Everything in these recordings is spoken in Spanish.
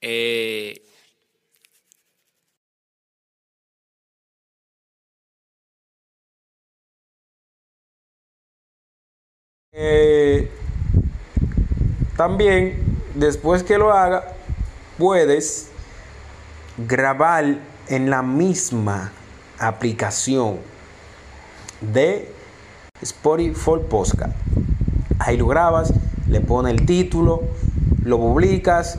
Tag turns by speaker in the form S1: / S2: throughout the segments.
S1: Eh,
S2: Eh, también, después que lo haga, puedes grabar en la misma aplicación de Spotify Podcast. Ahí lo grabas, le pones el título, lo publicas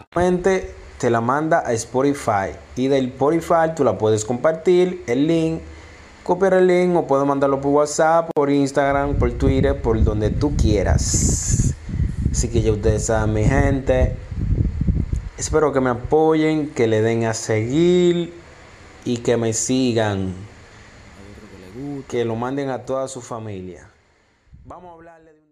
S2: Te la manda a Spotify y del Spotify tú la puedes compartir el link copiar el link o puedes mandarlo por WhatsApp por Instagram por Twitter por donde tú quieras. Así que ya ustedes saben mi gente espero que me apoyen que le den a seguir y que me sigan. Que lo manden a toda su familia. Vamos a hablarle de un